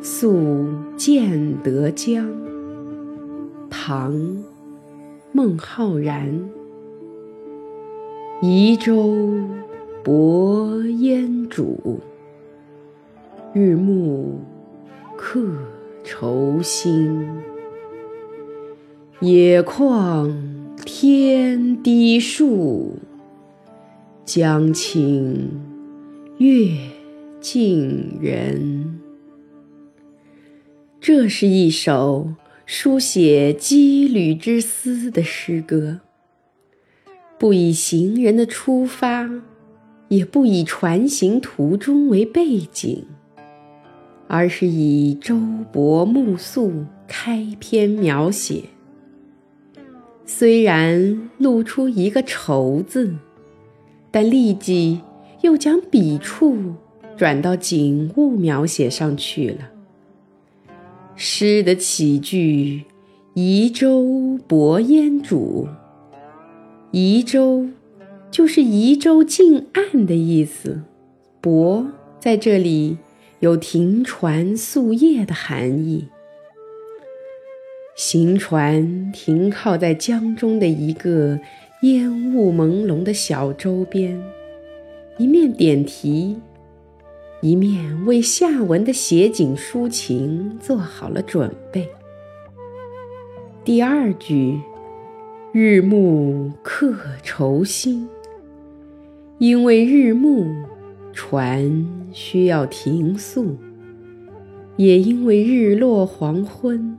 宿建德江。唐·孟浩然。移舟泊烟渚，日暮客愁新。野旷天低树，江清月近人。这是一首书写羁旅之思的诗歌，不以行人的出发，也不以船行途中为背景，而是以舟泊暮宿开篇描写。虽然露出一个“愁”字，但立即又将笔触转到景物描写上去了。诗的起句“移舟泊烟渚”，移舟就是移舟近岸的意思，泊在这里有停船宿夜的含义。行船停靠在江中的一个烟雾朦胧的小舟边，一面点题。一面为下文的写景抒情做好了准备。第二句“日暮客愁新”，因为日暮，船需要停宿；也因为日落黄昏，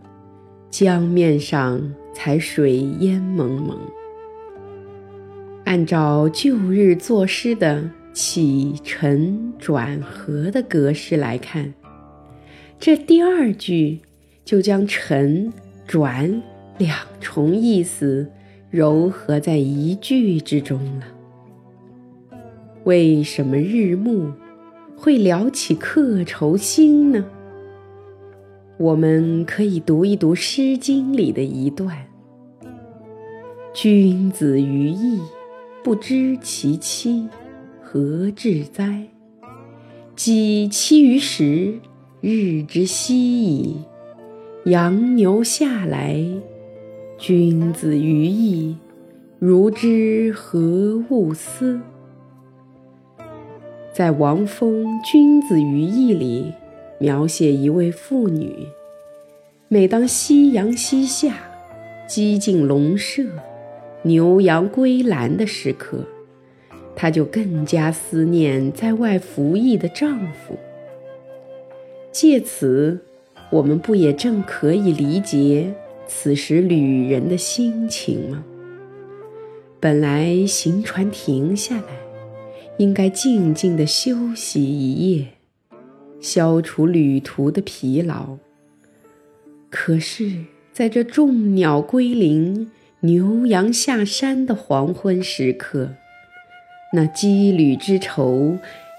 江面上才水烟蒙蒙。按照旧日作诗的。起承转合的格式来看，这第二句就将承转两重意思糅合在一句之中了。为什么日暮会聊起客愁心呢？我们可以读一读《诗经》里的一段：“君子于义，不知其妻。”何至哉？己期于时，日之夕矣。羊牛下来，君子于义，如之何勿思？在王峰《君子于义》里，描写一位妇女，每当夕阳西下，鸡尽笼舍，牛羊归栏的时刻。她就更加思念在外服役的丈夫。借此，我们不也正可以理解此时旅人的心情吗？本来行船停下来，应该静静地休息一夜，消除旅途的疲劳。可是，在这众鸟归林、牛羊下山的黄昏时刻，那羁旅之愁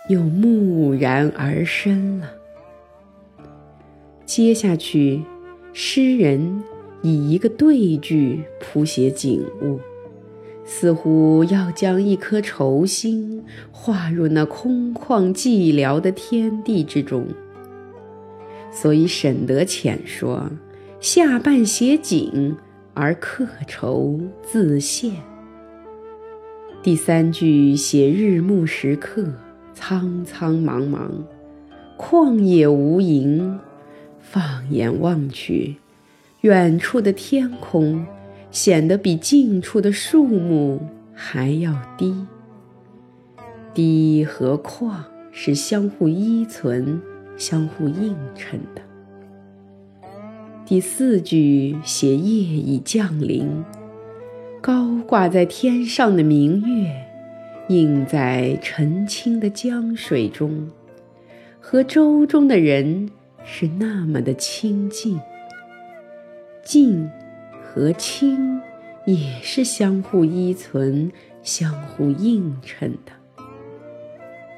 又蓦然而生了。接下去，诗人以一个对句谱写景物，似乎要将一颗愁心划入那空旷寂寥的天地之中。所以沈德潜说：“下半写景，而客愁自现。”第三句写日暮时刻，苍苍茫茫，旷野无垠。放眼望去，远处的天空显得比近处的树木还要低。低和旷是相互依存、相互映衬的。第四句写夜已降临。高挂在天上的明月，映在澄清的江水中，和舟中的人是那么的亲近。静和清也是相互依存、相互映衬的。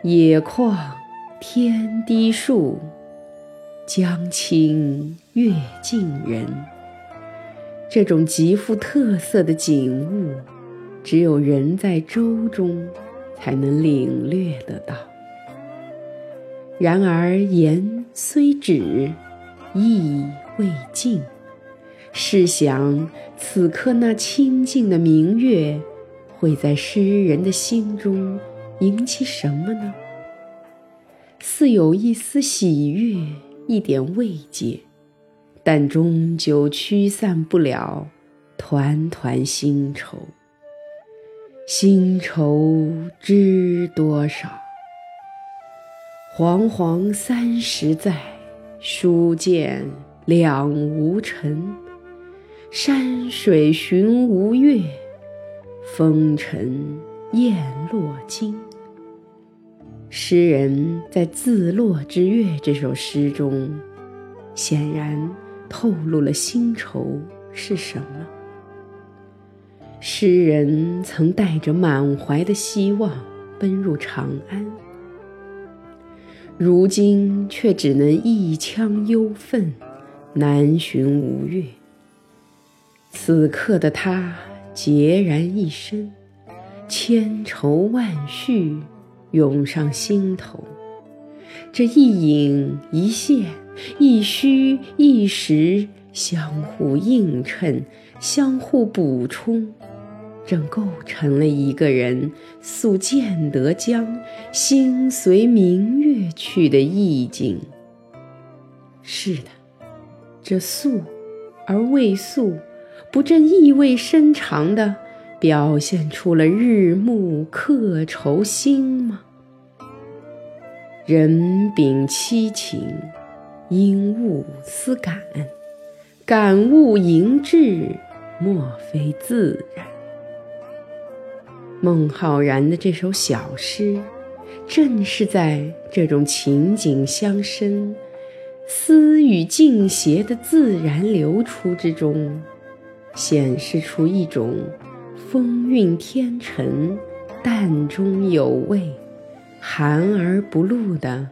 野旷天低树，江清月近人。这种极富特色的景物，只有人在舟中才能领略得到。然而言虽止，意未尽。试想，此刻那清净的明月，会在诗人的心中引起什么呢？似有一丝喜悦，一点慰藉，但终究驱散不了团团新愁。新愁知多少？煌煌三十载，书剑两无成。山水寻无月，风尘雁落惊。诗人在《自落之月》这首诗中，显然透露了新愁是什么。诗人曾带着满怀的希望奔入长安，如今却只能一腔忧愤，难寻无月。此刻的他孑然一身，千愁万绪涌上心头。这一隐一现，一虚一实，相互映衬，相互补充，正构成了一个人宿建德江，心随明月去的意境。是的，这宿而未宿。不正意味深长地表现出了日暮客愁心吗？人秉七情，因物思感，感物盈志，莫非自然？孟浩然的这首小诗，正是在这种情景相生、思语尽谐的自然流出之中。显示出一种风韵天成、淡中有味、含而不露的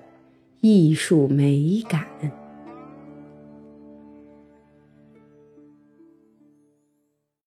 艺术美感。